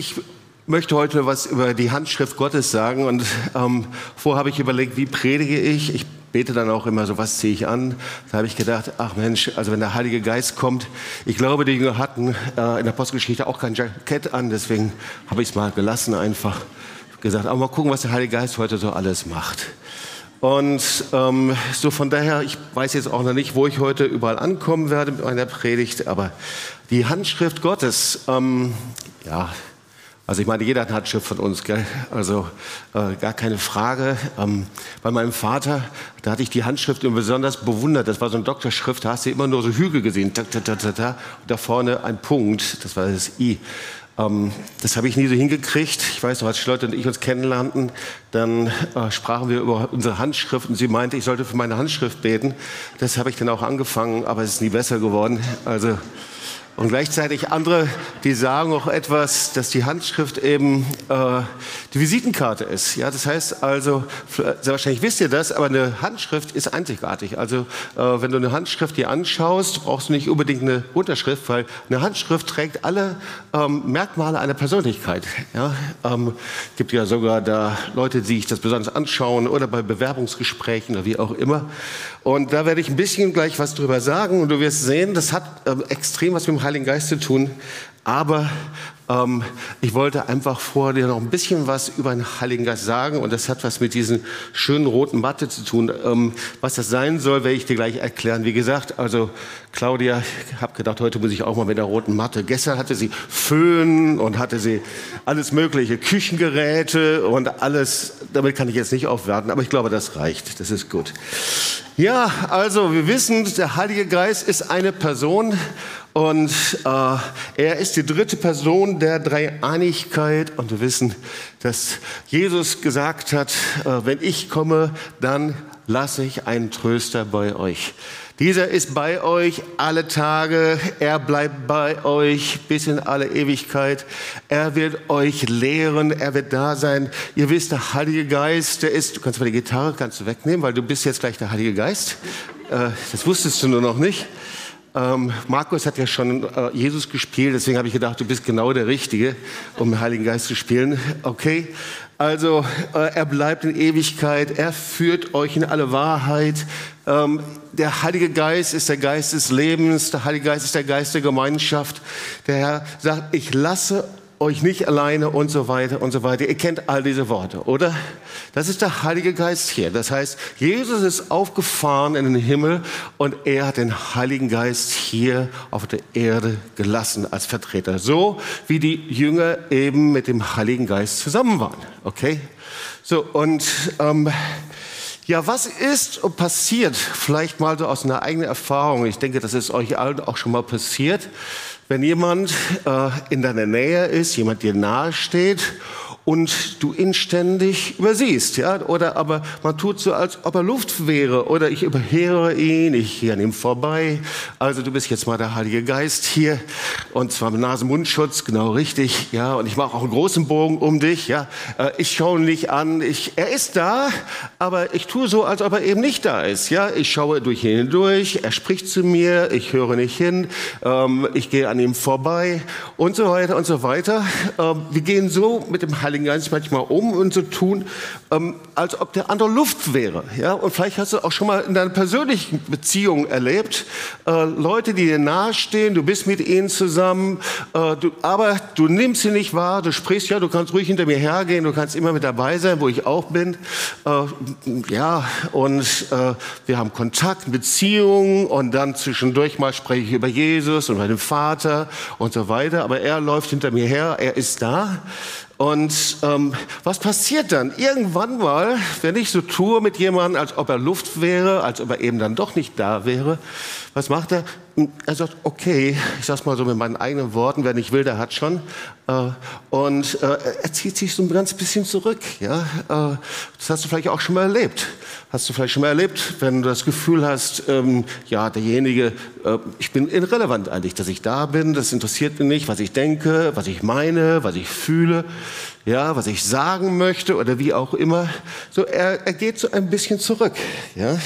ich möchte heute was über die Handschrift Gottes sagen und ähm, vorher habe ich überlegt, wie predige ich. Ich bete dann auch immer so, was ziehe ich an? Da habe ich gedacht, ach Mensch, also wenn der Heilige Geist kommt, ich glaube, die Jünger hatten äh, in der Postgeschichte auch kein Jackett an, deswegen habe ich es mal gelassen einfach gesagt, aber mal gucken, was der Heilige Geist heute so alles macht. Und ähm, so von daher, ich weiß jetzt auch noch nicht, wo ich heute überall ankommen werde mit meiner Predigt, aber die Handschrift Gottes, ähm, ja, also ich meine, jeder hat eine Handschrift von uns, gell? also äh, gar keine Frage. Ähm, bei meinem Vater, da hatte ich die Handschrift immer besonders bewundert. Das war so eine Doktorschrift, da hast du immer nur so Hügel gesehen, ta, ta, ta, ta, ta, und da vorne ein Punkt, das war das I. Ähm, das habe ich nie so hingekriegt. Ich weiß noch, als Leute und ich uns kennenlernten, dann äh, sprachen wir über unsere Handschrift und sie meinte, ich sollte für meine Handschrift beten. Das habe ich dann auch angefangen, aber es ist nie besser geworden. Also und gleichzeitig andere, die sagen auch etwas, dass die Handschrift eben äh, die Visitenkarte ist. Ja, das heißt also, sehr wahrscheinlich wisst ihr das, aber eine Handschrift ist einzigartig. Also äh, wenn du eine Handschrift dir anschaust, brauchst du nicht unbedingt eine Unterschrift, weil eine Handschrift trägt alle ähm, Merkmale einer Persönlichkeit. Ja, ähm, gibt ja sogar da Leute, die sich das besonders anschauen oder bei Bewerbungsgesprächen oder wie auch immer. Und da werde ich ein bisschen gleich was drüber sagen und du wirst sehen, das hat äh, extrem was mit dem Heiligen Geist zu tun. Aber ähm, ich wollte einfach vor dir noch ein bisschen was über den Heiligen Geist sagen und das hat was mit diesen schönen roten Matte zu tun. Ähm, was das sein soll, werde ich dir gleich erklären. Wie gesagt, also Claudia, ich habe gedacht, heute muss ich auch mal mit der roten Matte. Gestern hatte sie Föhn und hatte sie alles mögliche, Küchengeräte und alles. Damit kann ich jetzt nicht aufwarten, aber ich glaube, das reicht. Das ist gut. Ja, also wir wissen, der Heilige Geist ist eine Person und äh, er ist die dritte Person der Dreieinigkeit. Und wir wissen, dass Jesus gesagt hat, äh, wenn ich komme, dann lasse ich einen Tröster bei euch. Dieser ist bei euch alle Tage. Er bleibt bei euch bis in alle Ewigkeit. Er wird euch lehren. Er wird da sein. Ihr wisst, der Heilige Geist, der ist, du kannst mal die Gitarre kannst du wegnehmen, weil du bist jetzt gleich der Heilige Geist. Äh, das wusstest du nur noch nicht. Ähm, Markus hat ja schon äh, Jesus gespielt, deswegen habe ich gedacht, du bist genau der Richtige, um den Heiligen Geist zu spielen. Okay, also äh, er bleibt in Ewigkeit, er führt euch in alle Wahrheit. Ähm, der Heilige Geist ist der Geist des Lebens, der Heilige Geist ist der Geist der Gemeinschaft. Der Herr sagt, ich lasse euch nicht alleine und so weiter und so weiter. Ihr kennt all diese Worte, oder? Das ist der Heilige Geist hier. Das heißt, Jesus ist aufgefahren in den Himmel und er hat den Heiligen Geist hier auf der Erde gelassen als Vertreter. So wie die Jünger eben mit dem Heiligen Geist zusammen waren. Okay? So, und ähm, ja, was ist passiert? Vielleicht mal so aus einer eigenen Erfahrung. Ich denke, das ist euch allen auch schon mal passiert wenn jemand äh, in deiner Nähe ist, jemand dir nahe steht und du ihn ständig übersiehst, ja, oder aber man tut so, als ob er Luft wäre, oder ich überhöre ihn, ich gehe an ihm vorbei. Also du bist jetzt mal der Heilige Geist hier und zwar mit Nasen-Mundschutz, genau richtig, ja, und ich mache auch einen großen Bogen um dich, ja. Äh, ich schaue ihn nicht an, ich, er ist da, aber ich tue so, als ob er eben nicht da ist, ja. Ich schaue durch ihn hindurch, er spricht zu mir, ich höre nicht hin, ähm, ich gehe an ihm vorbei und so weiter und so weiter. Ähm, wir gehen so mit dem Heiligen Heiligen Geist manchmal um und so tun, ähm, als ob der andere Luft wäre. Ja? Und vielleicht hast du auch schon mal in deiner persönlichen Beziehung erlebt, äh, Leute, die dir nahestehen, du bist mit ihnen zusammen, äh, du, aber du nimmst sie nicht wahr, du sprichst, ja, du kannst ruhig hinter mir hergehen, du kannst immer mit dabei sein, wo ich auch bin. Äh, ja, und äh, wir haben Kontakt, Beziehungen und dann zwischendurch mal spreche ich über Jesus und den Vater und so weiter, aber er läuft hinter mir her, er ist da. Und ähm, was passiert dann? Irgendwann mal, wenn ich so tue mit jemandem, als ob er Luft wäre, als ob er eben dann doch nicht da wäre, was macht er? Er sagt, okay, ich sag's mal so mit meinen eigenen Worten, wer nicht will, der hat schon. Äh, und äh, er zieht sich so ein ganz bisschen zurück. Ja? Äh, das hast du vielleicht auch schon mal erlebt. Hast du vielleicht schon mal erlebt, wenn du das Gefühl hast, ähm, ja, derjenige, ich bin irrelevant eigentlich, dass ich da bin, das interessiert ihn nicht, was ich denke, was ich meine, was ich fühle, ja, was ich sagen möchte oder wie auch immer. So, er, er geht so ein bisschen zurück. Ja?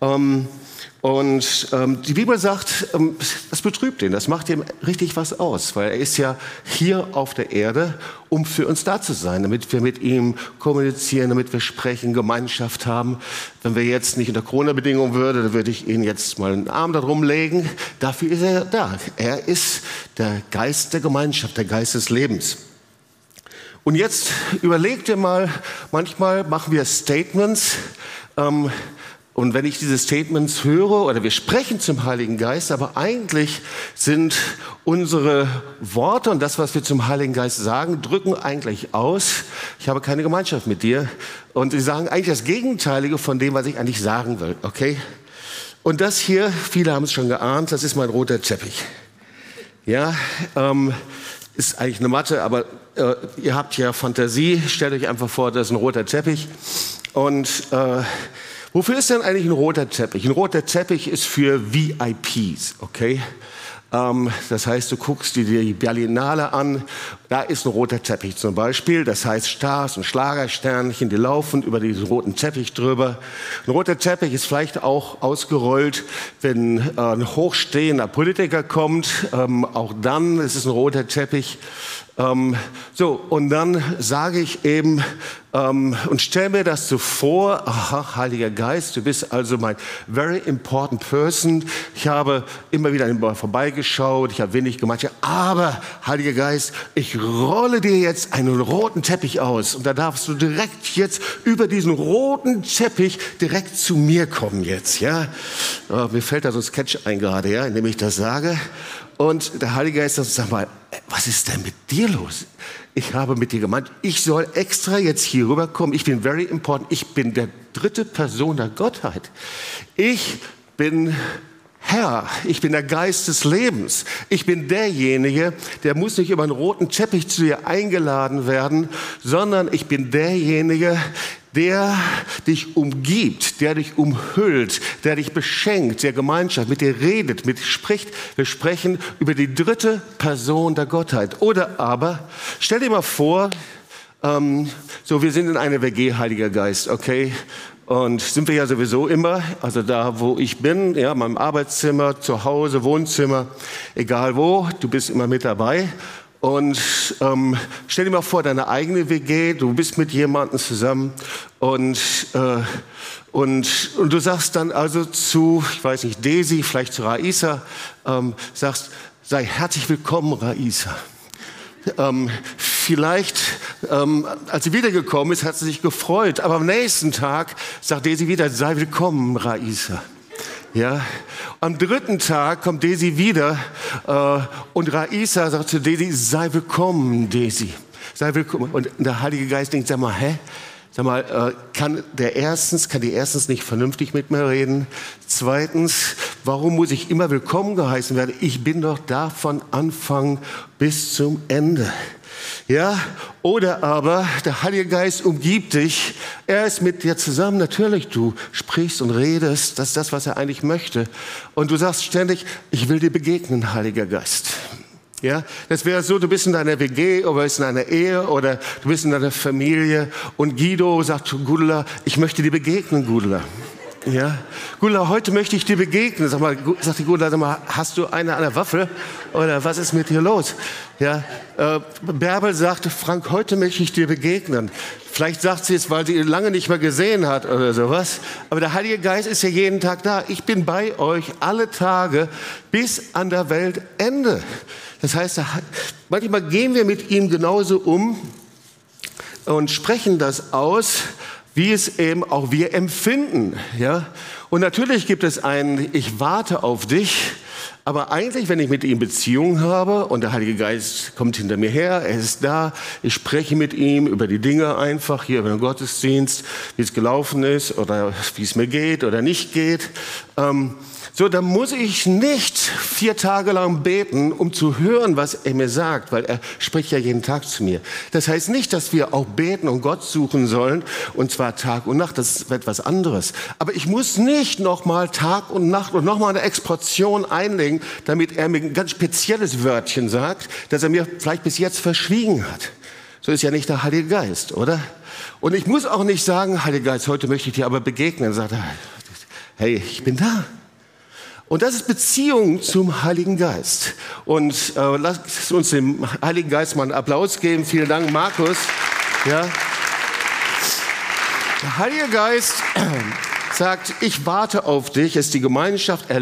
Ähm, Und ähm, die Bibel sagt, ähm, das betrübt ihn, das macht ihm richtig was aus, weil er ist ja hier auf der Erde, um für uns da zu sein, damit wir mit ihm kommunizieren, damit wir sprechen, Gemeinschaft haben. Wenn wir jetzt nicht unter Corona-Bedingungen würden, dann würde ich Ihnen jetzt mal einen Arm darum legen. Dafür ist er da. Er ist der Geist der Gemeinschaft, der Geist des Lebens. Und jetzt überlegt ihr mal, manchmal machen wir Statements, ähm, und wenn ich diese Statements höre oder wir sprechen zum Heiligen Geist, aber eigentlich sind unsere Worte und das, was wir zum Heiligen Geist sagen, drücken eigentlich aus, ich habe keine Gemeinschaft mit dir. Und sie sagen eigentlich das Gegenteilige von dem, was ich eigentlich sagen will, okay? Und das hier, viele haben es schon geahnt, das ist mein roter Teppich. Ja, ähm, ist eigentlich eine Matte, aber äh, ihr habt ja Fantasie. Stellt euch einfach vor, das ist ein roter Teppich. Und äh, Wofür ist denn eigentlich ein roter Teppich? Ein roter Teppich ist für VIPs, okay? Ähm, das heißt, du guckst dir die Berlinale an, da ist ein roter Teppich zum Beispiel. Das heißt, Stars und Schlagersternchen, die laufen über diesen roten Teppich drüber. Ein roter Teppich ist vielleicht auch ausgerollt, wenn äh, ein hochstehender Politiker kommt. Ähm, auch dann ist es ein roter Teppich. Ähm, so, und dann sage ich eben ähm, und stell mir das so vor, aha, Heiliger Geist, du bist also mein very important person. Ich habe immer wieder an vorbeigeschaut, ich habe wenig gemacht, aber Heiliger Geist, ich rolle dir jetzt einen roten Teppich aus und da darfst du direkt jetzt über diesen roten Teppich direkt zu mir kommen jetzt, ja? Oh, mir fällt da so ein Sketch ein gerade, ja, indem ich das sage. Und der Heilige Geist sagt, sag mal, was ist denn mit dir los? Ich habe mit dir gemeint, ich soll extra jetzt hier rüberkommen. Ich bin very important. Ich bin der dritte Person der Gottheit. Ich bin Herr, ich bin der Geist des Lebens. Ich bin derjenige, der muss nicht über einen roten Teppich zu dir eingeladen werden, sondern ich bin derjenige, der dich umgibt, der dich umhüllt, der dich beschenkt, der Gemeinschaft mit dir redet, mit dir spricht. Wir sprechen über die dritte Person der Gottheit. Oder aber, stell dir mal vor, ähm, so wir sind in einer WG, Heiliger Geist, okay? Und sind wir ja sowieso immer, also da, wo ich bin, ja, meinem Arbeitszimmer, zu Hause, Wohnzimmer, egal wo, du bist immer mit dabei. Und ähm, stell dir mal vor, deine eigene WG, du bist mit jemandem zusammen und, äh, und, und du sagst dann also zu, ich weiß nicht, Desi, vielleicht zu Raisa, ähm, sagst, sei herzlich willkommen, Raisa. Ähm, vielleicht, ähm, als sie wiedergekommen ist, hat sie sich gefreut, aber am nächsten Tag sagt Desi wieder, sei willkommen, Raisa. Ja, am dritten Tag kommt Desi wieder äh, und Raisa sagt zu Desi, sei willkommen, Desi. Sei willkommen. Und der Heilige Geist denkt, sag mal, hä? Sag mal, äh, kann der erstens, kann die erstens nicht vernünftig mit mir reden? Zweitens, warum muss ich immer willkommen geheißen werden? Ich bin doch da von Anfang bis zum Ende. Ja, oder aber der Heilige Geist umgibt dich. Er ist mit dir zusammen. Natürlich, du sprichst und redest. Das ist das, was er eigentlich möchte. Und du sagst ständig, ich will dir begegnen, Heiliger Geist. Ja, das wäre so, du bist in deiner WG oder bist in einer Ehe oder du bist in deiner Familie und Guido sagt zu Gudula, ich möchte dir begegnen, Gudula. Ja. Gula, heute möchte ich dir begegnen. Sag mal, sagt die Gula, sag mal, hast du eine an der Waffe? Oder was ist mit dir los? Ja. Äh, Bärbel sagte, Frank, heute möchte ich dir begegnen. Vielleicht sagt sie es, weil sie ihn lange nicht mehr gesehen hat oder sowas. Aber der Heilige Geist ist ja jeden Tag da. Ich bin bei euch alle Tage bis an der Weltende. Das heißt, manchmal gehen wir mit ihm genauso um und sprechen das aus, wie es eben auch wir empfinden. Ja? Und natürlich gibt es ein, ich warte auf dich, aber eigentlich, wenn ich mit ihm Beziehung habe und der Heilige Geist kommt hinter mir her, er ist da, ich spreche mit ihm über die Dinge einfach, hier über den Gottesdienst, wie es gelaufen ist oder wie es mir geht oder nicht geht. Ähm, so, dann muss ich nicht vier Tage lang beten, um zu hören, was er mir sagt, weil er spricht ja jeden Tag zu mir. Das heißt nicht, dass wir auch beten und Gott suchen sollen, und zwar Tag und Nacht, das ist etwas anderes. Aber ich muss nicht nochmal Tag und Nacht und nochmal eine Exportion einlegen, damit er mir ein ganz spezielles Wörtchen sagt, das er mir vielleicht bis jetzt verschwiegen hat. So ist ja nicht der Heilige Geist, oder? Und ich muss auch nicht sagen, Heiliger Geist, heute möchte ich dir aber begegnen. Er sagt, hey, ich bin da. Und das ist Beziehung zum Heiligen Geist. Und äh, lasst uns dem Heiligen Geist mal einen Applaus geben. Vielen Dank, Markus. Ja. Der Heilige Geist sagt, ich warte auf dich, ist die Gemeinschaft, er,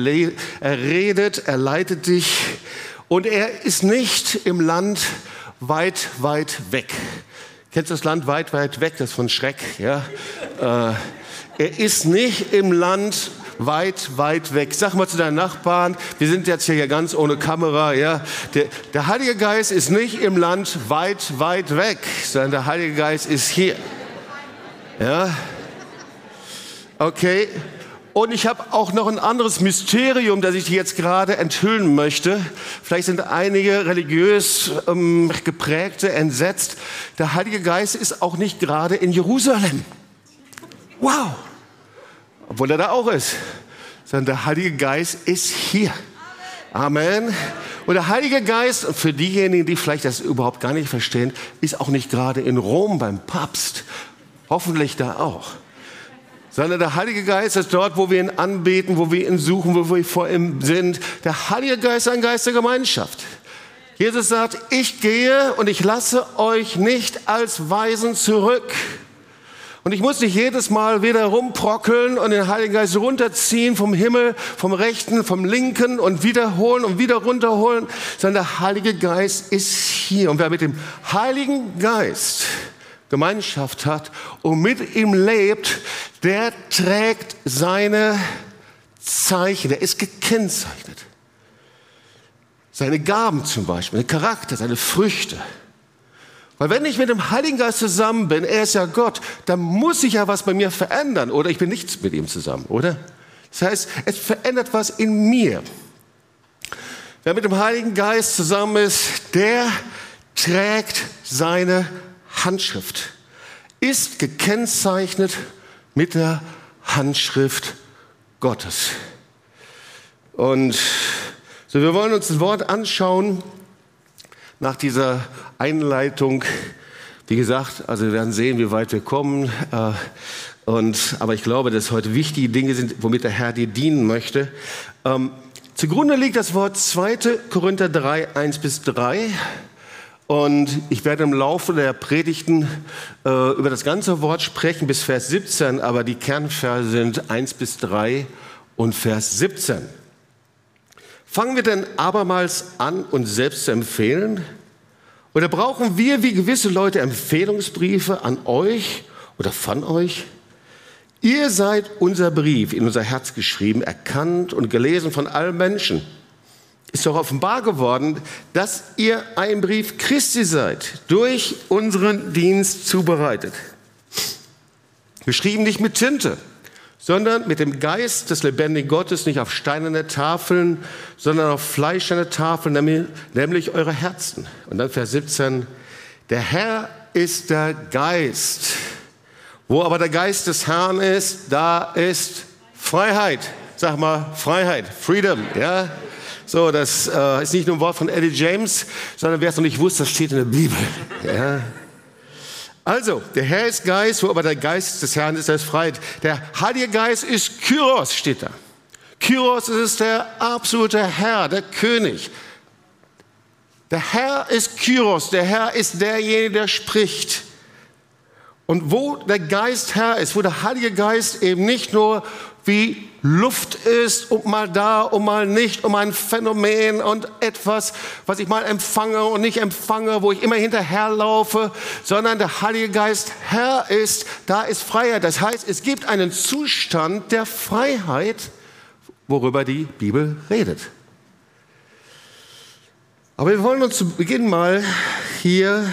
er redet, er leitet dich und er ist nicht im Land weit, weit weg. Kennst du das Land weit, weit weg? Das ist von Schreck. Ja? Äh, er ist nicht im Land weit, weit weg. Sag mal zu deinen Nachbarn, wir sind jetzt hier ganz ohne Kamera. Ja? Der, der Heilige Geist ist nicht im Land weit, weit weg, sondern der Heilige Geist ist hier. Ja? Okay. Und ich habe auch noch ein anderes Mysterium, das ich jetzt gerade enthüllen möchte. Vielleicht sind einige religiös ähm, geprägte entsetzt. Der Heilige Geist ist auch nicht gerade in Jerusalem. Wow! Obwohl er da auch ist. Sondern der Heilige Geist ist hier. Amen. Und der Heilige Geist, für diejenigen, die vielleicht das überhaupt gar nicht verstehen, ist auch nicht gerade in Rom beim Papst. Hoffentlich da auch sondern der Heilige Geist ist dort, wo wir ihn anbeten, wo wir ihn suchen, wo wir vor ihm sind. Der Heilige Geist ist ein Geist der Gemeinschaft. Jesus sagt, ich gehe und ich lasse euch nicht als Weisen zurück. Und ich muss nicht jedes Mal wieder rumprockeln und den Heiligen Geist runterziehen vom Himmel, vom rechten, vom linken und wiederholen und wieder runterholen, sondern der Heilige Geist ist hier. Und wer mit dem Heiligen Geist Gemeinschaft hat und mit ihm lebt, der trägt seine Zeichen, der ist gekennzeichnet. Seine Gaben zum Beispiel, seinen Charakter, seine Früchte. Weil wenn ich mit dem Heiligen Geist zusammen bin, er ist ja Gott, dann muss sich ja was bei mir verändern oder ich bin nichts mit ihm zusammen, oder? Das heißt, es verändert was in mir. Wer mit dem Heiligen Geist zusammen ist, der trägt seine Handschrift ist gekennzeichnet mit der Handschrift Gottes. Und so, wir wollen uns das Wort anschauen nach dieser Einleitung. Wie gesagt, also wir werden sehen, wie weit wir kommen. Äh, und, aber ich glaube, dass heute wichtige Dinge sind, womit der Herr dir dienen möchte. Ähm, zugrunde liegt das Wort 2. Korinther 3, 1 bis 3. Und ich werde im Laufe der Predigten äh, über das ganze Wort sprechen bis Vers 17, aber die Kernverse sind 1 bis 3 und Vers 17. Fangen wir denn abermals an, uns selbst zu empfehlen? Oder brauchen wir wie gewisse Leute Empfehlungsbriefe an euch oder von euch? Ihr seid unser Brief in unser Herz geschrieben, erkannt und gelesen von allen Menschen ist doch offenbar geworden, dass ihr ein Brief Christi seid, durch unseren Dienst zubereitet. Geschrieben nicht mit Tinte, sondern mit dem Geist des lebendigen Gottes, nicht auf steinerne Tafeln, sondern auf fleischerne Tafeln, nämlich, eure Herzen. Und dann Vers 17, der Herr ist der Geist. Wo aber der Geist des Herrn ist, da ist Freiheit. Sag mal, Freiheit, Freedom, ja? So, das äh, ist nicht nur ein Wort von Eddie James, sondern wer es noch nicht wusste, das steht in der Bibel. Ja. Also, der Herr ist Geist, wo aber der Geist des Herrn ist, der ist Freiheit. Der Heilige Geist ist Kyros, steht da. Kyros ist der absolute Herr, der König. Der Herr ist Kyros, der Herr ist derjenige, der spricht. Und wo der Geist Herr ist, wo der Heilige Geist eben nicht nur wie Luft ist und mal da und mal nicht, um ein Phänomen und etwas, was ich mal empfange und nicht empfange, wo ich immer hinterherlaufe, sondern der Heilige Geist Herr ist, da ist Freiheit. Das heißt, es gibt einen Zustand der Freiheit, worüber die Bibel redet. Aber wir wollen uns zu Beginn mal hier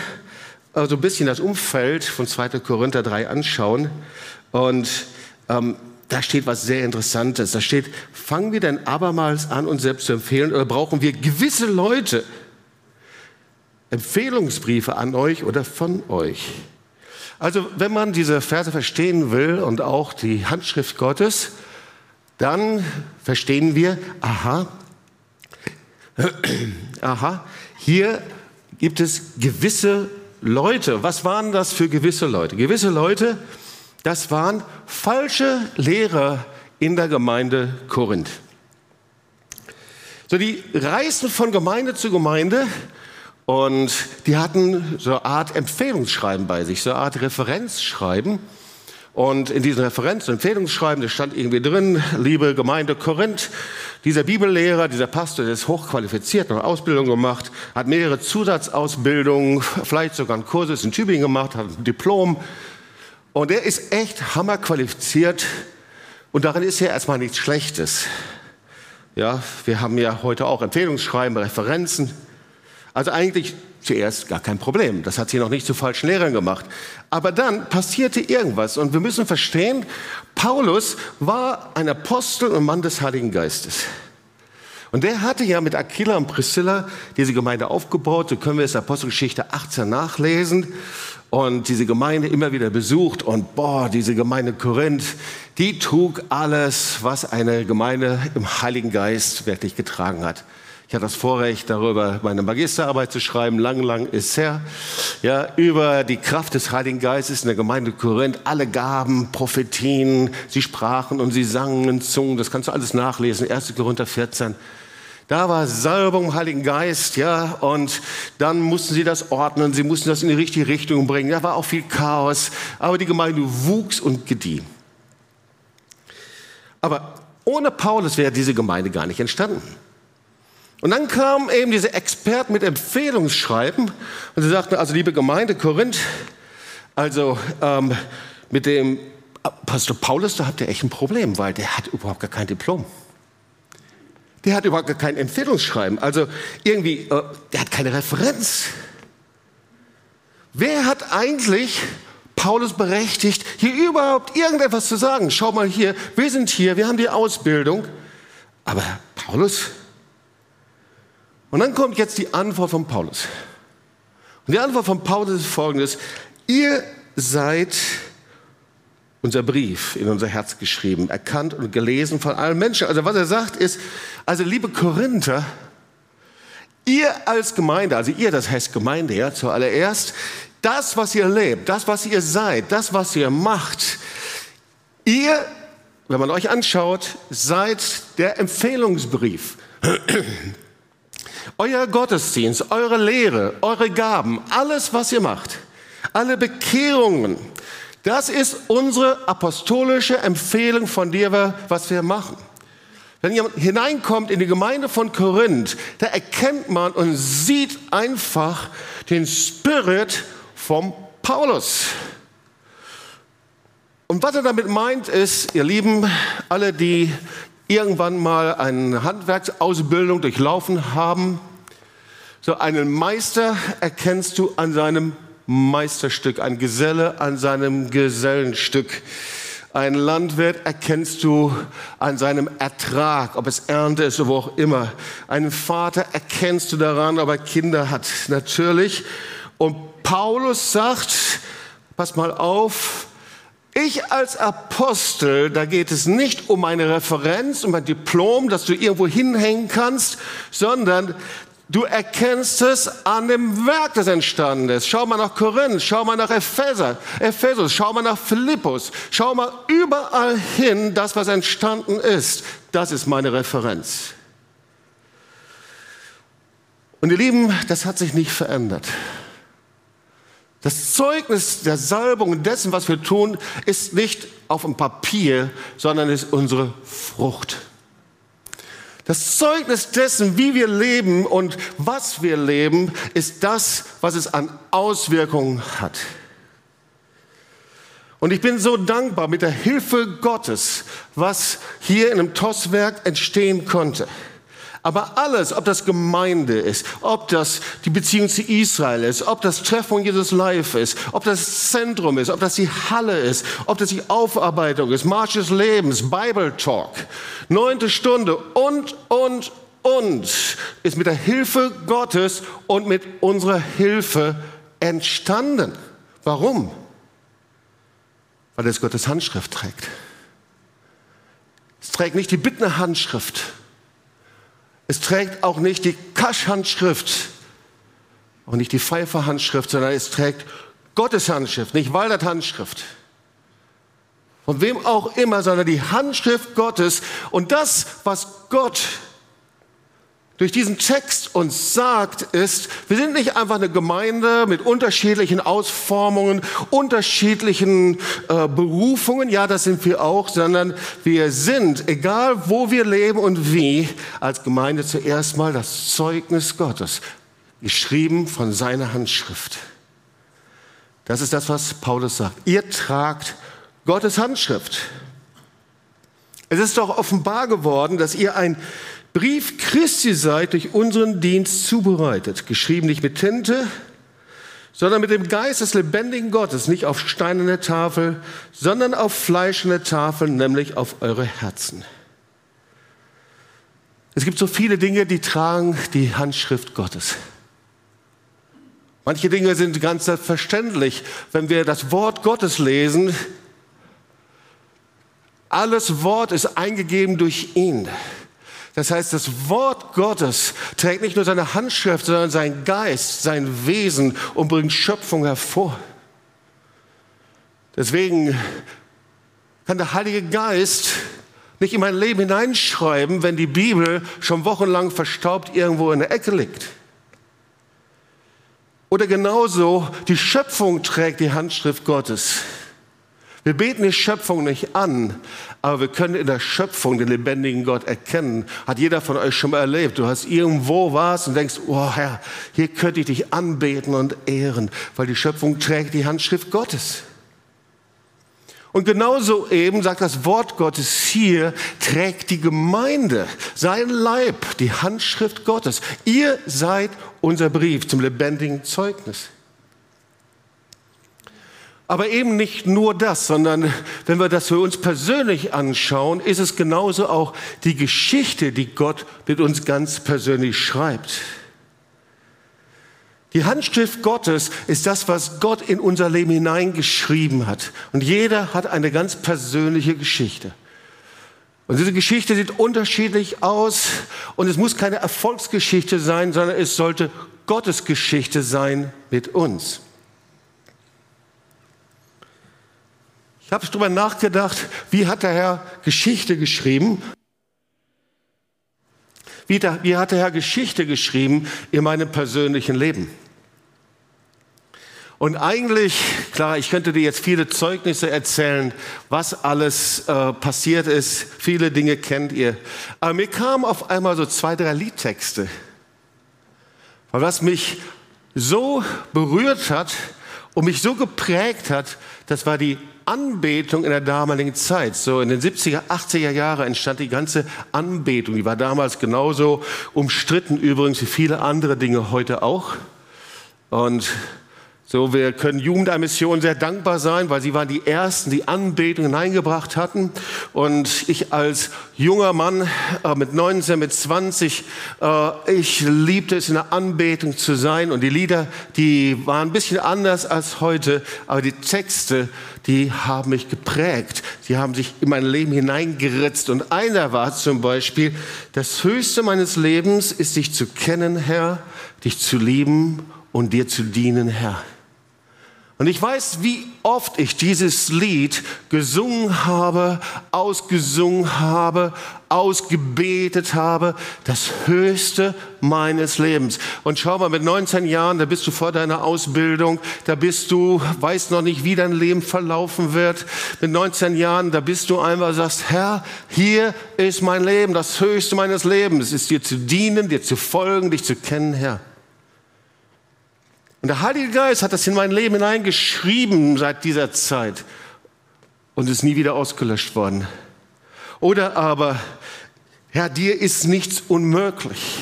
so also ein bisschen das Umfeld von 2. Korinther 3 anschauen und ähm, da steht was sehr Interessantes. Da steht, fangen wir denn abermals an, uns selbst zu empfehlen oder brauchen wir gewisse Leute Empfehlungsbriefe an euch oder von euch? Also wenn man diese Verse verstehen will und auch die Handschrift Gottes, dann verstehen wir, aha, aha, hier gibt es gewisse Leute. Was waren das für gewisse Leute? Gewisse Leute, das waren falsche Lehrer in der Gemeinde Korinth. So, die reisten von Gemeinde zu Gemeinde und die hatten so eine Art Empfehlungsschreiben bei sich, so eine Art Referenzschreiben. Und in diesem Referenz- und Empfehlungsschreiben, da stand irgendwie drin, liebe Gemeinde Korinth, dieser Bibellehrer, dieser Pastor, der ist hochqualifiziert, hat Ausbildung gemacht, hat mehrere Zusatzausbildungen, vielleicht sogar einen Kurs in Tübingen gemacht, hat ein Diplom. Und er ist echt hammerqualifiziert und darin ist ja erstmal nichts Schlechtes. Ja, wir haben ja heute auch Empfehlungsschreiben, Referenzen. Also eigentlich zuerst gar kein Problem. Das hat sie noch nicht zu falschen Lehrern gemacht. Aber dann passierte irgendwas und wir müssen verstehen, Paulus war ein Apostel und Mann des Heiligen Geistes. Und der hatte ja mit Aquila und Priscilla diese Gemeinde aufgebaut. So können wir es Apostelgeschichte 18 nachlesen. Und diese Gemeinde immer wieder besucht. Und boah, diese Gemeinde Korinth, die trug alles, was eine Gemeinde im Heiligen Geist wirklich getragen hat. Ich hatte das Vorrecht, darüber meine Magisterarbeit zu schreiben, lang, lang ist her. Ja, über die Kraft des Heiligen Geistes in der Gemeinde Korinth, alle Gaben, Prophetien, sie sprachen und sie sangen in Zungen, das kannst du alles nachlesen, 1. Korinther 14. Da war Salbung im Heiligen Geist, ja, und dann mussten sie das ordnen, sie mussten das in die richtige Richtung bringen. Da war auch viel Chaos, aber die Gemeinde wuchs und gedieh. Aber ohne Paulus wäre diese Gemeinde gar nicht entstanden. Und dann kamen eben diese Experten mit Empfehlungsschreiben und sie sagten, also liebe Gemeinde Korinth, also ähm, mit dem Pastor Paulus, da habt ihr echt ein Problem, weil der hat überhaupt gar kein Diplom. Der hat überhaupt kein Empfehlungsschreiben. Also irgendwie, äh, der hat keine Referenz. Wer hat eigentlich Paulus berechtigt, hier überhaupt irgendetwas zu sagen? Schau mal hier, wir sind hier, wir haben die Ausbildung. Aber Paulus, und dann kommt jetzt die Antwort von Paulus. Und die Antwort von Paulus ist folgendes. Ihr seid unser Brief in unser Herz geschrieben, erkannt und gelesen von allen Menschen. Also was er sagt ist, also liebe Korinther, ihr als Gemeinde, also ihr, das heißt Gemeinde, ja, zuallererst, das, was ihr lebt, das, was ihr seid, das, was ihr macht, ihr, wenn man euch anschaut, seid der Empfehlungsbrief. Euer Gottesdienst, eure Lehre, eure Gaben, alles, was ihr macht, alle Bekehrungen, das ist unsere apostolische Empfehlung von dir, was wir machen. Wenn jemand hineinkommt in die Gemeinde von Korinth, da erkennt man und sieht einfach den Spirit vom Paulus. Und was er damit meint, ist, ihr Lieben, alle, die irgendwann mal eine Handwerksausbildung durchlaufen haben, so einen Meister erkennst du an seinem Meisterstück, ein Geselle an seinem Gesellenstück. Ein Landwirt erkennst du an seinem Ertrag, ob es Ernte ist oder wo auch immer. Einen Vater erkennst du daran, ob er Kinder hat, natürlich. Und Paulus sagt, pass mal auf, ich als Apostel, da geht es nicht um eine Referenz, um ein Diplom, das du irgendwo hinhängen kannst, sondern Du erkennst es an dem Werk, das entstanden ist. Schau mal nach Korinth, schau mal nach Epheser, Ephesus, schau mal nach Philippus, schau mal überall hin, das, was entstanden ist. Das ist meine Referenz. Und ihr Lieben, das hat sich nicht verändert. Das Zeugnis der Salbung und dessen, was wir tun, ist nicht auf dem Papier, sondern ist unsere Frucht. Das Zeugnis dessen, wie wir leben und was wir leben, ist das, was es an Auswirkungen hat. Und ich bin so dankbar mit der Hilfe Gottes, was hier in einem Tosswerk entstehen konnte. Aber alles, ob das Gemeinde ist, ob das die Beziehung zu Israel ist, ob das Treffen Jesus live ist, ob das Zentrum ist, ob das die Halle ist, ob das die Aufarbeitung ist, Marsch des Lebens, Bible Talk, neunte Stunde und, und, und, ist mit der Hilfe Gottes und mit unserer Hilfe entstanden. Warum? Weil es Gottes Handschrift trägt. Es trägt nicht die bittende Handschrift, es trägt auch nicht die Kasch-Handschrift, auch nicht die Pfeifer-Handschrift, sondern es trägt Gottes Handschrift, nicht Waldert Handschrift. Von wem auch immer, sondern die Handschrift Gottes und das, was Gott durch diesen Text uns sagt, ist, wir sind nicht einfach eine Gemeinde mit unterschiedlichen Ausformungen, unterschiedlichen äh, Berufungen, ja, das sind wir auch, sondern wir sind, egal wo wir leben und wie, als Gemeinde zuerst mal das Zeugnis Gottes, geschrieben von seiner Handschrift. Das ist das, was Paulus sagt. Ihr tragt Gottes Handschrift. Es ist doch offenbar geworden, dass ihr ein Brief Christi seid durch unseren Dienst zubereitet, geschrieben nicht mit Tinte, sondern mit dem Geist des lebendigen Gottes, nicht auf steinerne Tafel, sondern auf fleischende Tafel, nämlich auf eure Herzen. Es gibt so viele Dinge, die tragen die Handschrift Gottes. Manche Dinge sind ganz selbstverständlich. Wenn wir das Wort Gottes lesen, alles Wort ist eingegeben durch ihn. Das heißt, das Wort Gottes trägt nicht nur seine Handschrift, sondern sein Geist, sein Wesen und bringt Schöpfung hervor. Deswegen kann der Heilige Geist nicht in mein Leben hineinschreiben, wenn die Bibel schon wochenlang verstaubt irgendwo in der Ecke liegt. Oder genauso, die Schöpfung trägt die Handschrift Gottes. Wir beten die Schöpfung nicht an, aber wir können in der Schöpfung den lebendigen Gott erkennen. Hat jeder von euch schon mal erlebt? Du hast irgendwo was und denkst, oh Herr, hier könnte ich dich anbeten und ehren, weil die Schöpfung trägt die Handschrift Gottes. Und genauso eben sagt das Wort Gottes hier, trägt die Gemeinde, sein Leib, die Handschrift Gottes. Ihr seid unser Brief zum lebendigen Zeugnis. Aber eben nicht nur das, sondern wenn wir das für uns persönlich anschauen, ist es genauso auch die Geschichte, die Gott mit uns ganz persönlich schreibt. Die Handschrift Gottes ist das, was Gott in unser Leben hineingeschrieben hat. Und jeder hat eine ganz persönliche Geschichte. Und diese Geschichte sieht unterschiedlich aus und es muss keine Erfolgsgeschichte sein, sondern es sollte Gottes Geschichte sein mit uns. Ich habe darüber nachgedacht, wie hat der Herr Geschichte geschrieben? Wie, der, wie hat der Herr Geschichte geschrieben in meinem persönlichen Leben? Und eigentlich, klar, ich könnte dir jetzt viele Zeugnisse erzählen, was alles äh, passiert ist. Viele Dinge kennt ihr. Aber mir kamen auf einmal so zwei, drei Liedtexte. Weil was mich so berührt hat und mich so geprägt hat, das war die Anbetung in der damaligen Zeit. So in den 70er, 80er Jahren entstand die ganze Anbetung. Die war damals genauso umstritten übrigens wie viele andere Dinge heute auch. Und so, wir können Jugendmission sehr dankbar sein, weil sie waren die Ersten, die Anbetung hineingebracht hatten. Und ich als junger Mann äh, mit 19, mit 20, äh, ich liebte es, in der Anbetung zu sein. Und die Lieder, die waren ein bisschen anders als heute, aber die Texte, die haben mich geprägt. Sie haben sich in mein Leben hineingeritzt. Und einer war zum Beispiel, das Höchste meines Lebens ist, dich zu kennen, Herr, dich zu lieben und dir zu dienen, Herr. Und ich weiß, wie oft ich dieses Lied gesungen habe, ausgesungen habe, ausgebetet habe, das Höchste meines Lebens. Und schau mal, mit 19 Jahren, da bist du vor deiner Ausbildung, da bist du, weißt noch nicht, wie dein Leben verlaufen wird. Mit 19 Jahren, da bist du einfach, sagst, Herr, hier ist mein Leben, das Höchste meines Lebens, ist dir zu dienen, dir zu folgen, dich zu kennen, Herr. Und der Heilige Geist hat das in mein Leben hineingeschrieben seit dieser Zeit und ist nie wieder ausgelöscht worden. Oder aber, Herr, dir ist nichts unmöglich.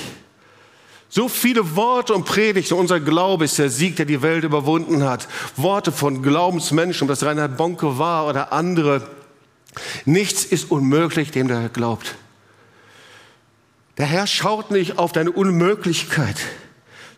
So viele Worte und Predigten, unser Glaube ist der Sieg, der die Welt überwunden hat. Worte von Glaubensmenschen, ob das Reinhard Bonke war oder andere. Nichts ist unmöglich, dem der Herr glaubt. Der Herr schaut nicht auf deine Unmöglichkeit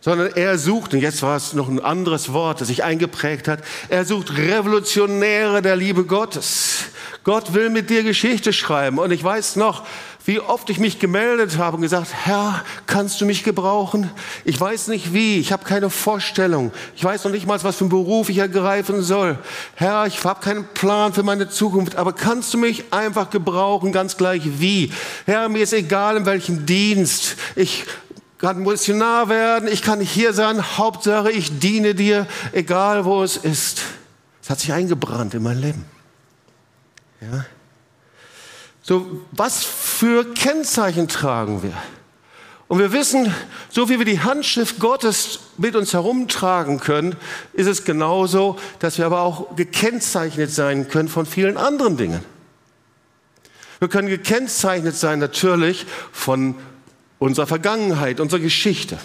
sondern er sucht, und jetzt war es noch ein anderes Wort, das sich eingeprägt hat, er sucht Revolutionäre der Liebe Gottes. Gott will mit dir Geschichte schreiben. Und ich weiß noch, wie oft ich mich gemeldet habe und gesagt, Herr, kannst du mich gebrauchen? Ich weiß nicht wie, ich habe keine Vorstellung. Ich weiß noch nicht mal, was für einen Beruf ich ergreifen soll. Herr, ich habe keinen Plan für meine Zukunft, aber kannst du mich einfach gebrauchen, ganz gleich wie? Herr, mir ist egal, in welchem Dienst. Ich kann Missionar werden, ich kann hier sein, Hauptsache ich diene dir, egal wo es ist. Es hat sich eingebrannt in mein Leben. Ja? So, was für Kennzeichen tragen wir? Und wir wissen, so wie wir die Handschrift Gottes mit uns herumtragen können, ist es genauso, dass wir aber auch gekennzeichnet sein können von vielen anderen Dingen. Wir können gekennzeichnet sein natürlich von unserer Vergangenheit, unserer Geschichte.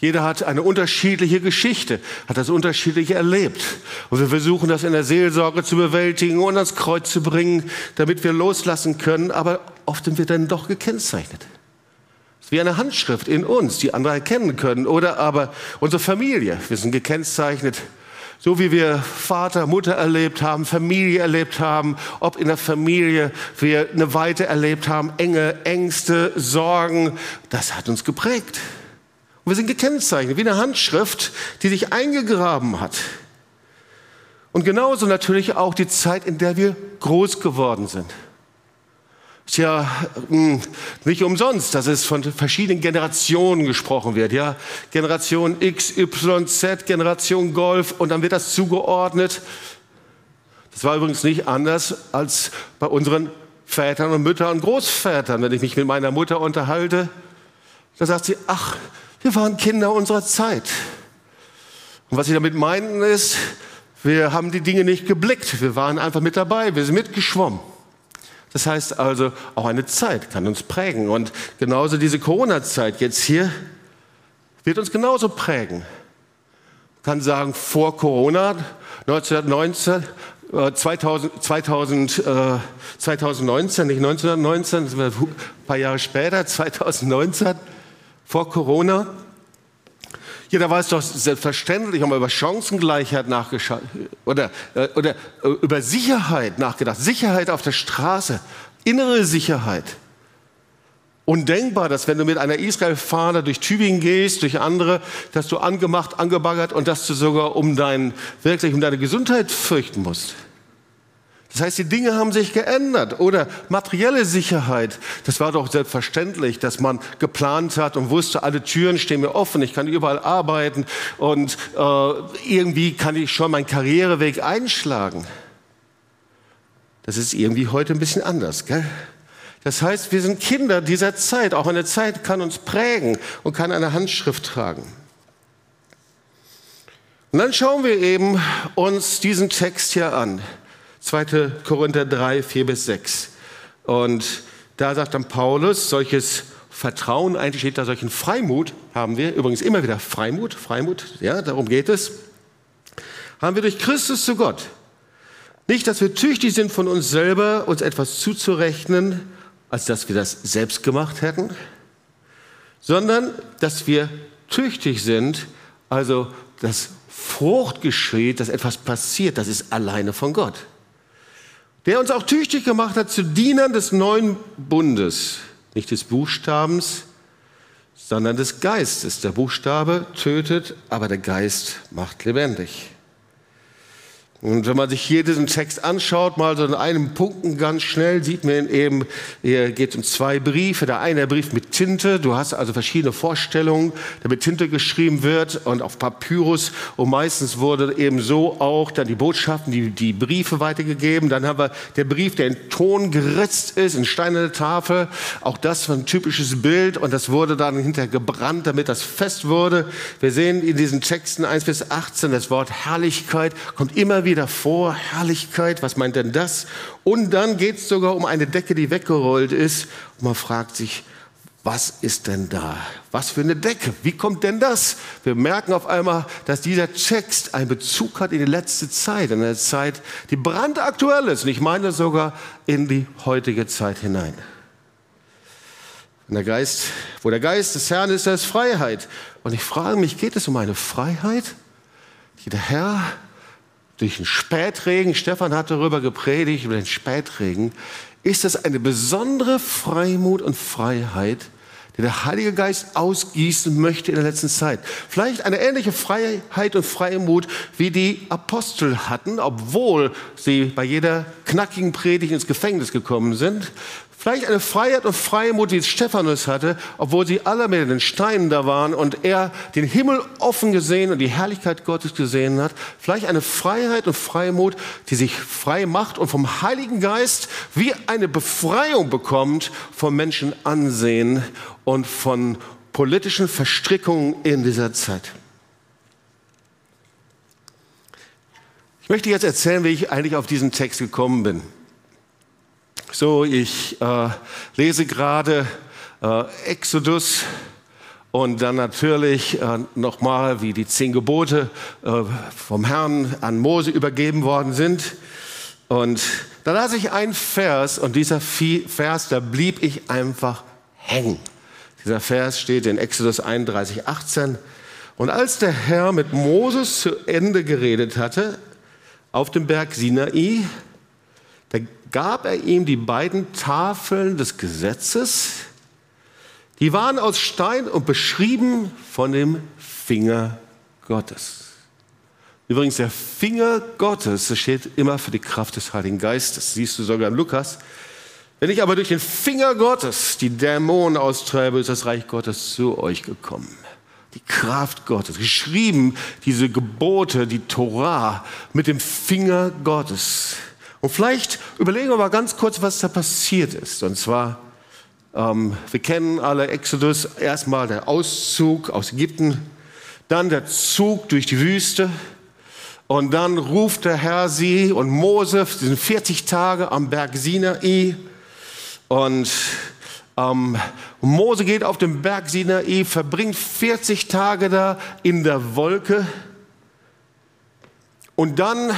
Jeder hat eine unterschiedliche Geschichte, hat das unterschiedlich erlebt. Und wir versuchen das in der Seelsorge zu bewältigen und ans Kreuz zu bringen, damit wir loslassen können. Aber oft sind wir dann doch gekennzeichnet wie eine Handschrift in uns, die andere erkennen können. Oder aber unsere Familie. Wir sind gekennzeichnet, so wie wir Vater, Mutter erlebt haben, Familie erlebt haben, ob in der Familie wir eine Weite erlebt haben, enge Ängste, Sorgen. Das hat uns geprägt. Und wir sind gekennzeichnet, wie eine Handschrift, die sich eingegraben hat. Und genauso natürlich auch die Zeit, in der wir groß geworden sind. Ist ja hm, nicht umsonst, dass es von verschiedenen Generationen gesprochen wird. Ja, Generation X, Y, Z, Generation Golf und dann wird das zugeordnet. Das war übrigens nicht anders als bei unseren Vätern und Müttern und Großvätern. Wenn ich mich mit meiner Mutter unterhalte, dann sagt sie, ach, wir waren Kinder unserer Zeit. Und was sie damit meinen ist, wir haben die Dinge nicht geblickt. Wir waren einfach mit dabei. Wir sind mitgeschwommen. Das heißt also, auch eine Zeit kann uns prägen. Und genauso diese Corona-Zeit jetzt hier wird uns genauso prägen. Man kann sagen, vor Corona, 1919, 2000, 2000, äh, 2019, nicht 1919, ein paar Jahre später, 2019, vor Corona, jeder weiß doch selbstverständlich, haben wir über Chancengleichheit nachgeschaut oder, äh, oder äh, über Sicherheit nachgedacht. Sicherheit auf der Straße, innere Sicherheit. Undenkbar, dass wenn du mit einer Israel-Fahne durch Tübingen gehst, durch andere, dass du angemacht, angebaggert und dass du sogar um dein, wirklich um deine Gesundheit fürchten musst. Das heißt, die Dinge haben sich geändert. Oder materielle Sicherheit. Das war doch selbstverständlich, dass man geplant hat und wusste, alle Türen stehen mir offen, ich kann überall arbeiten und äh, irgendwie kann ich schon meinen Karriereweg einschlagen. Das ist irgendwie heute ein bisschen anders. Gell? Das heißt, wir sind Kinder dieser Zeit. Auch eine Zeit kann uns prägen und kann eine Handschrift tragen. Und dann schauen wir eben uns diesen Text hier an. 2. Korinther 3, 4 bis 6. Und da sagt dann Paulus, solches Vertrauen, eigentlich steht da solchen Freimut, haben wir, übrigens immer wieder Freimut, Freimut, ja, darum geht es, haben wir durch Christus zu Gott. Nicht, dass wir tüchtig sind von uns selber, uns etwas zuzurechnen, als dass wir das selbst gemacht hätten, sondern dass wir tüchtig sind, also dass Frucht geschieht, dass etwas passiert, das ist alleine von Gott der uns auch tüchtig gemacht hat zu Dienern des neuen Bundes, nicht des Buchstabens, sondern des Geistes. Der Buchstabe tötet, aber der Geist macht lebendig. Und wenn man sich hier diesen Text anschaut, mal so in einem Punkten ganz schnell, sieht man eben, hier geht es um zwei Briefe. Der eine Brief mit Tinte, du hast also verschiedene Vorstellungen, der mit Tinte geschrieben wird und auf Papyrus. Und meistens wurde eben so auch dann die Botschaften, die, die Briefe weitergegeben. Dann haben wir der Brief, der in Ton geritzt ist, in steinerne Tafel. Auch das war ein typisches Bild und das wurde dann hinterher gebrannt, damit das fest wurde. Wir sehen in diesen Texten 1 bis 18 das Wort Herrlichkeit kommt immer wieder wieder vor, Herrlichkeit, was meint denn das? Und dann geht es sogar um eine Decke, die weggerollt ist. Und man fragt sich, was ist denn da? Was für eine Decke? Wie kommt denn das? Wir merken auf einmal, dass dieser Text einen Bezug hat in die letzte Zeit, in eine Zeit, die brandaktuell ist. Und ich meine sogar in die heutige Zeit hinein. Der Geist, wo der Geist des Herrn ist, da ist Freiheit. Und ich frage mich, geht es um eine Freiheit, die der Herr durch den Spätregen, Stefan hat darüber gepredigt, über den Spätregen, ist das eine besondere Freimut und Freiheit, die der Heilige Geist ausgießen möchte in der letzten Zeit. Vielleicht eine ähnliche Freiheit und Freimut, wie die Apostel hatten, obwohl sie bei jeder knackigen Predigt ins Gefängnis gekommen sind. Vielleicht eine Freiheit und Freimut, es Stephanus hatte, obwohl sie alle mit den Steinen da waren und er den Himmel offen gesehen und die Herrlichkeit Gottes gesehen hat. Vielleicht eine Freiheit und Freimut, die sich frei macht und vom Heiligen Geist wie eine Befreiung bekommt vom Menschenansehen und von politischen Verstrickungen in dieser Zeit. Ich möchte jetzt erzählen, wie ich eigentlich auf diesen Text gekommen bin. So, ich äh, lese gerade äh, Exodus und dann natürlich äh, nochmal, wie die zehn Gebote äh, vom Herrn an Mose übergeben worden sind. Und da las ich einen Vers und dieser Vers, da blieb ich einfach hängen. Dieser Vers steht in Exodus 31, 18. Und als der Herr mit Moses zu Ende geredet hatte, auf dem Berg Sinai, da gab er ihm die beiden Tafeln des Gesetzes. Die waren aus Stein und beschrieben von dem Finger Gottes. Übrigens, der Finger Gottes, steht immer für die Kraft des Heiligen Geistes. Siehst du sogar in Lukas. Wenn ich aber durch den Finger Gottes die Dämonen austreibe, ist das Reich Gottes zu euch gekommen. Die Kraft Gottes, geschrieben, diese Gebote, die Torah mit dem Finger Gottes. Und vielleicht überlegen wir mal ganz kurz, was da passiert ist. Und zwar, ähm, wir kennen alle Exodus, erstmal der Auszug aus Ägypten, dann der Zug durch die Wüste. Und dann ruft der Herr sie und Mose, die sind 40 Tage am Berg Sinai. Und ähm, Mose geht auf den Berg Sinai, verbringt 40 Tage da in der Wolke. Und dann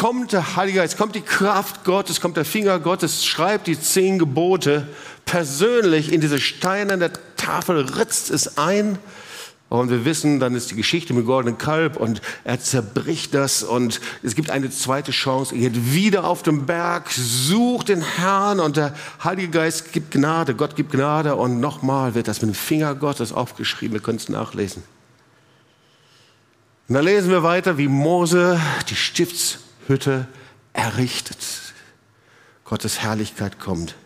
kommt der Heilige Geist, kommt die Kraft Gottes, kommt der Finger Gottes, schreibt die zehn Gebote persönlich in diese steinerne Tafel, ritzt es ein. Und wir wissen, dann ist die Geschichte mit goldenen Kalb und er zerbricht das und es gibt eine zweite Chance. Er geht wieder auf den Berg, sucht den Herrn und der Heilige Geist gibt Gnade, Gott gibt Gnade und nochmal wird das mit dem Finger Gottes aufgeschrieben. Wir können es nachlesen. Und dann lesen wir weiter, wie Mose die Stifts Hütte errichtet. Gottes Herrlichkeit kommt.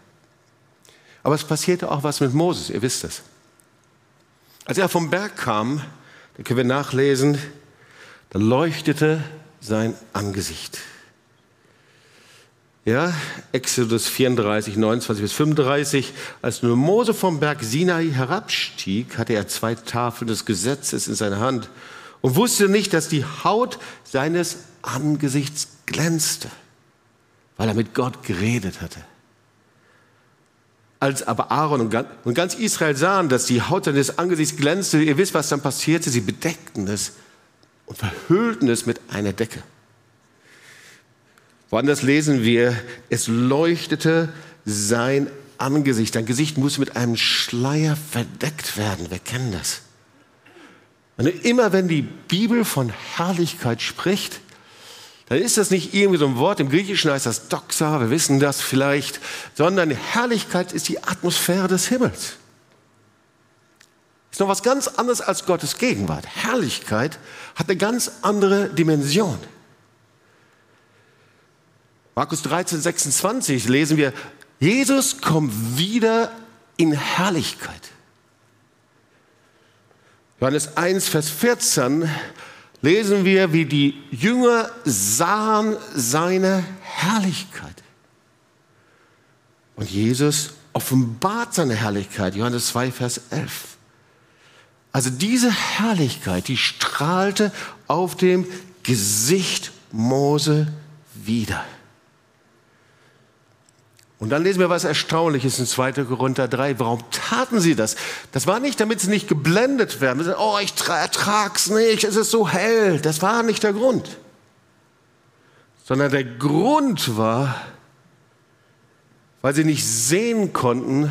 Aber es passierte auch was mit Moses, ihr wisst es. Als er vom Berg kam, da können wir nachlesen, da leuchtete sein Angesicht. Ja, Exodus 34, 29 bis 35. Als nur Mose vom Berg Sinai herabstieg, hatte er zwei Tafeln des Gesetzes in seiner Hand und wusste nicht, dass die Haut seines Angesichts glänzte, weil er mit Gott geredet hatte. Als aber Aaron und ganz Israel sahen, dass die Haut seines Angesichts glänzte, ihr wisst, was dann passierte, sie bedeckten es und verhüllten es mit einer Decke. Woanders lesen wir, es leuchtete sein Angesicht. Sein Gesicht musste mit einem Schleier verdeckt werden. Wir kennen das. Und immer wenn die Bibel von Herrlichkeit spricht, dann ist das nicht irgendwie so ein Wort, im Griechischen heißt das Doxa, wir wissen das vielleicht, sondern Herrlichkeit ist die Atmosphäre des Himmels. Ist noch was ganz anderes als Gottes Gegenwart. Herrlichkeit hat eine ganz andere Dimension. Markus 13, 26 lesen wir, Jesus kommt wieder in Herrlichkeit. Johannes 1, Vers 14 lesen wir, wie die Jünger sahen seine Herrlichkeit. Und Jesus offenbart seine Herrlichkeit, Johannes 2, Vers 11. Also diese Herrlichkeit, die strahlte auf dem Gesicht Mose wieder. Und dann lesen wir was Erstaunliches in 2. Korinther 3. Warum taten sie das? Das war nicht, damit sie nicht geblendet werden. Oh, ich ertrag's nicht, es ist so hell. Das war nicht der Grund. Sondern der Grund war, weil sie nicht sehen konnten,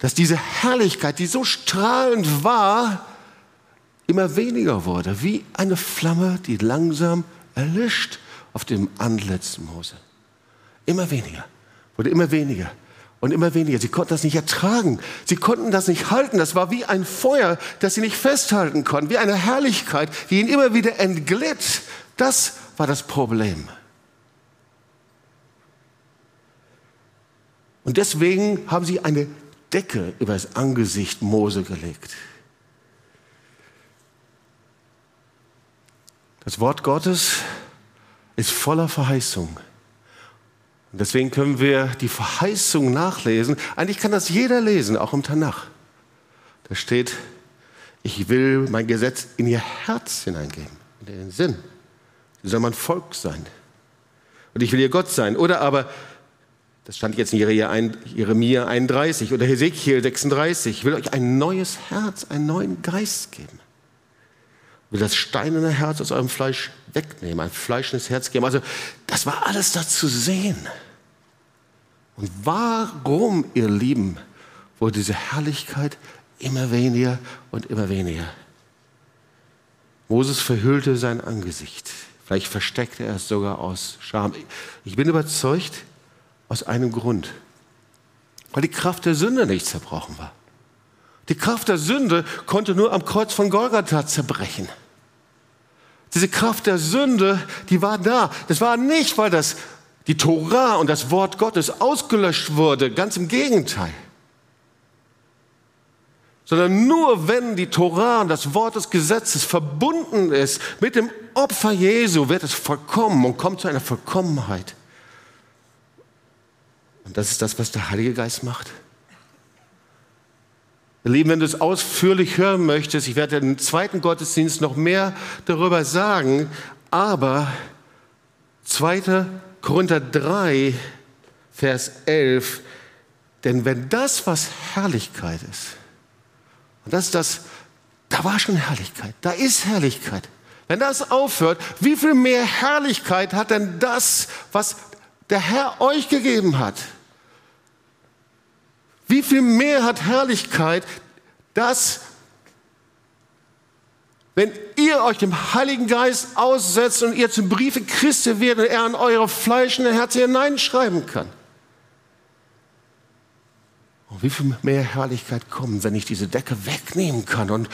dass diese Herrlichkeit, die so strahlend war, immer weniger wurde, wie eine Flamme, die langsam erlischt auf dem Antlitz Mose. Immer weniger wurde immer weniger und immer weniger. Sie konnten das nicht ertragen. Sie konnten das nicht halten. Das war wie ein Feuer, das sie nicht festhalten konnten, wie eine Herrlichkeit, die ihnen immer wieder entglitt. Das war das Problem. Und deswegen haben sie eine Decke über das Angesicht Mose gelegt. Das Wort Gottes ist voller Verheißung. Und deswegen können wir die Verheißung nachlesen. Eigentlich kann das jeder lesen, auch im Tanach. Da steht, ich will mein Gesetz in ihr Herz hineingeben, in den Sinn. Sie soll mein Volk sein. Und ich will ihr Gott sein. Oder aber, das stand jetzt in Jeremia 31 oder Hesekiel 36, ich will euch ein neues Herz, einen neuen Geist geben will das steinerne Herz aus eurem Fleisch wegnehmen, ein fleischendes Herz geben. Also das war alles da zu sehen. Und warum, ihr Lieben, wurde diese Herrlichkeit immer weniger und immer weniger? Moses verhüllte sein Angesicht. Vielleicht versteckte er es sogar aus Scham. Ich bin überzeugt, aus einem Grund. Weil die Kraft der Sünde nicht zerbrochen war. Die Kraft der Sünde konnte nur am Kreuz von Golgatha zerbrechen. Diese Kraft der Sünde, die war da. Das war nicht, weil das die Torah und das Wort Gottes ausgelöscht wurde, ganz im Gegenteil. Sondern nur wenn die Torah und das Wort des Gesetzes verbunden ist mit dem Opfer Jesu, wird es vollkommen und kommt zu einer Vollkommenheit. Und das ist das, was der Heilige Geist macht. Ihr Lieben, wenn du es ausführlich hören möchtest, ich werde im zweiten Gottesdienst noch mehr darüber sagen, aber 2. Korinther 3, Vers 11, denn wenn das, was Herrlichkeit ist, und das ist das, da war schon Herrlichkeit, da ist Herrlichkeit. Wenn das aufhört, wie viel mehr Herrlichkeit hat denn das, was der Herr euch gegeben hat? Wie viel mehr hat Herrlichkeit das, wenn ihr euch dem Heiligen Geist aussetzt und ihr zum Briefe Christi werdet, er an eure fleischende Herzen hineinschreiben kann. Und wie viel mehr Herrlichkeit kommt, wenn ich diese Decke wegnehmen kann. Und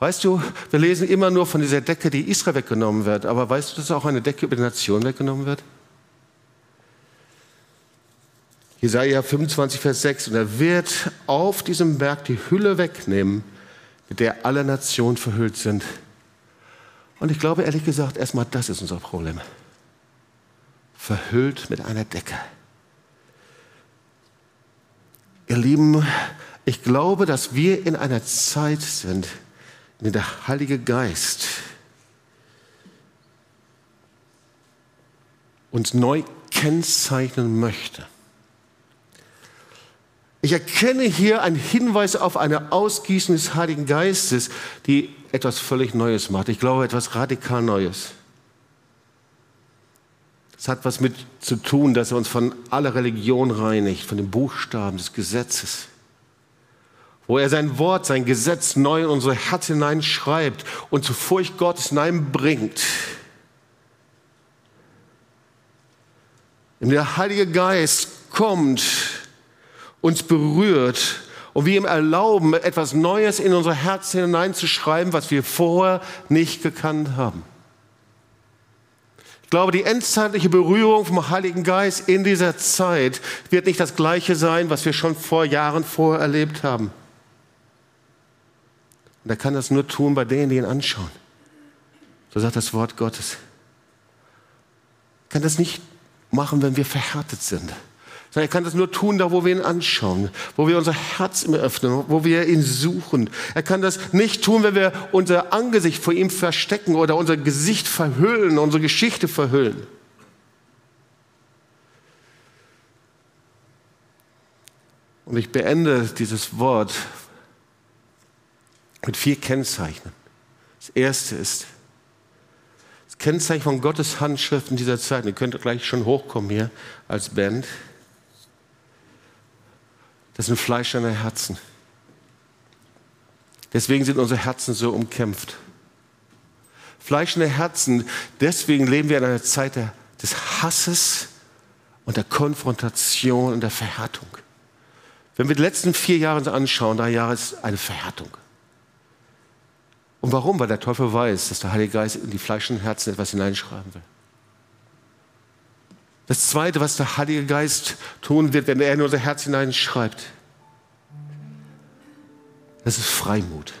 weißt du, wir lesen immer nur von dieser Decke, die Israel weggenommen wird. Aber weißt du, dass auch eine Decke über die Nation weggenommen wird? Jesaja 25, Vers 6. Und er wird auf diesem Berg die Hülle wegnehmen, mit der alle Nationen verhüllt sind. Und ich glaube ehrlich gesagt, erstmal das ist unser Problem. Verhüllt mit einer Decke. Ihr Lieben, ich glaube, dass wir in einer Zeit sind, in der der Heilige Geist uns neu kennzeichnen möchte. Ich erkenne hier einen Hinweis auf eine Ausgießung des Heiligen Geistes, die etwas völlig Neues macht. Ich glaube, etwas radikal Neues. Es hat was mit zu tun, dass er uns von aller Religion reinigt, von den Buchstaben des Gesetzes. Wo er sein Wort, sein Gesetz neu in unsere Herzen hineinschreibt und zur Furcht Gottes hineinbringt. Und der Heilige Geist kommt uns berührt und wir ihm erlauben, etwas Neues in unser Herz hineinzuschreiben, was wir vorher nicht gekannt haben. Ich glaube, die endzeitliche Berührung vom Heiligen Geist in dieser Zeit wird nicht das gleiche sein, was wir schon vor Jahren vorher erlebt haben. Und er kann das nur tun bei denen, die ihn anschauen. So sagt das Wort Gottes. Er kann das nicht machen, wenn wir verhärtet sind sondern er kann das nur tun, da wo wir ihn anschauen, wo wir unser Herz ihm öffnen, wo wir ihn suchen. Er kann das nicht tun, wenn wir unser Angesicht vor ihm verstecken oder unser Gesicht verhüllen, unsere Geschichte verhüllen. Und ich beende dieses Wort mit vier Kennzeichen. Das erste ist, das Kennzeichen von Gottes Handschrift in dieser Zeit, ihr könnt gleich schon hochkommen hier als Band, das sind fleischerne Herzen. Deswegen sind unsere Herzen so umkämpft. Fleischende Herzen, deswegen leben wir in einer Zeit der, des Hasses und der Konfrontation und der Verhärtung. Wenn wir die letzten vier Jahre anschauen, drei Jahre ist eine Verhärtung. Und warum? Weil der Teufel weiß, dass der Heilige Geist in die fleischenden Herzen etwas hineinschreiben will. Das Zweite, was der Heilige Geist tun wird, wenn er in unser Herz hineinschreibt, das ist Freimut,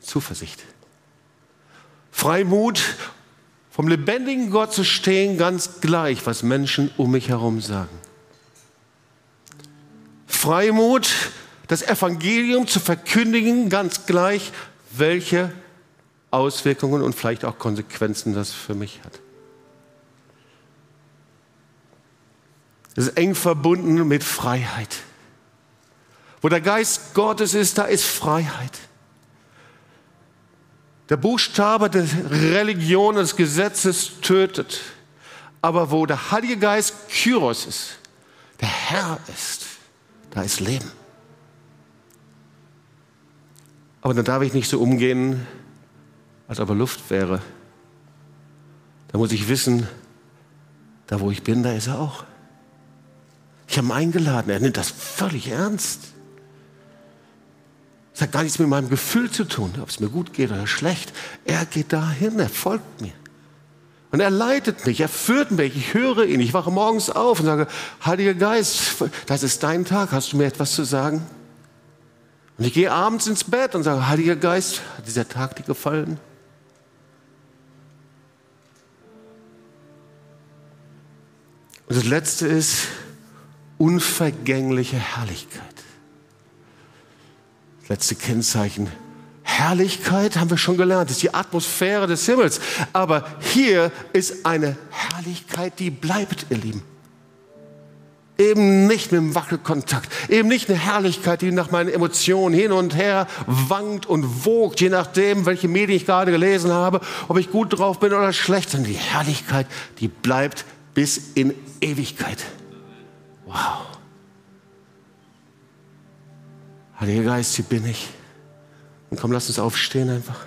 Zuversicht. Freimut, vom lebendigen Gott zu stehen, ganz gleich, was Menschen um mich herum sagen. Freimut, das Evangelium zu verkündigen, ganz gleich, welche Auswirkungen und vielleicht auch Konsequenzen das für mich hat. Es ist eng verbunden mit Freiheit. Wo der Geist Gottes ist, da ist Freiheit. Der Buchstabe der Religion, des Gesetzes tötet. Aber wo der Heilige Geist Kyros ist, der Herr ist, da ist Leben. Aber dann darf ich nicht so umgehen, als ob er Luft wäre. Da muss ich wissen, da wo ich bin, da ist er auch. Ich habe ihn eingeladen, er nimmt das völlig ernst. Es hat gar nichts mit meinem Gefühl zu tun, ob es mir gut geht oder schlecht. Er geht dahin, er folgt mir. Und er leitet mich, er führt mich, ich höre ihn, ich wache morgens auf und sage, Heiliger Geist, das ist dein Tag, hast du mir etwas zu sagen? Und ich gehe abends ins Bett und sage, Heiliger Geist, hat dieser Tag dir gefallen? Und das Letzte ist unvergängliche Herrlichkeit. Das letzte Kennzeichen. Herrlichkeit haben wir schon gelernt, ist die Atmosphäre des Himmels. Aber hier ist eine Herrlichkeit, die bleibt, ihr Lieben. Eben nicht mit dem Wackelkontakt, eben nicht eine Herrlichkeit, die nach meinen Emotionen hin und her wankt und wogt, je nachdem, welche Medien ich gerade gelesen habe, ob ich gut drauf bin oder schlecht, sondern die Herrlichkeit, die bleibt bis in Ewigkeit. Wow. Heiliger Geist, hier bin ich. Und komm, lass uns aufstehen einfach.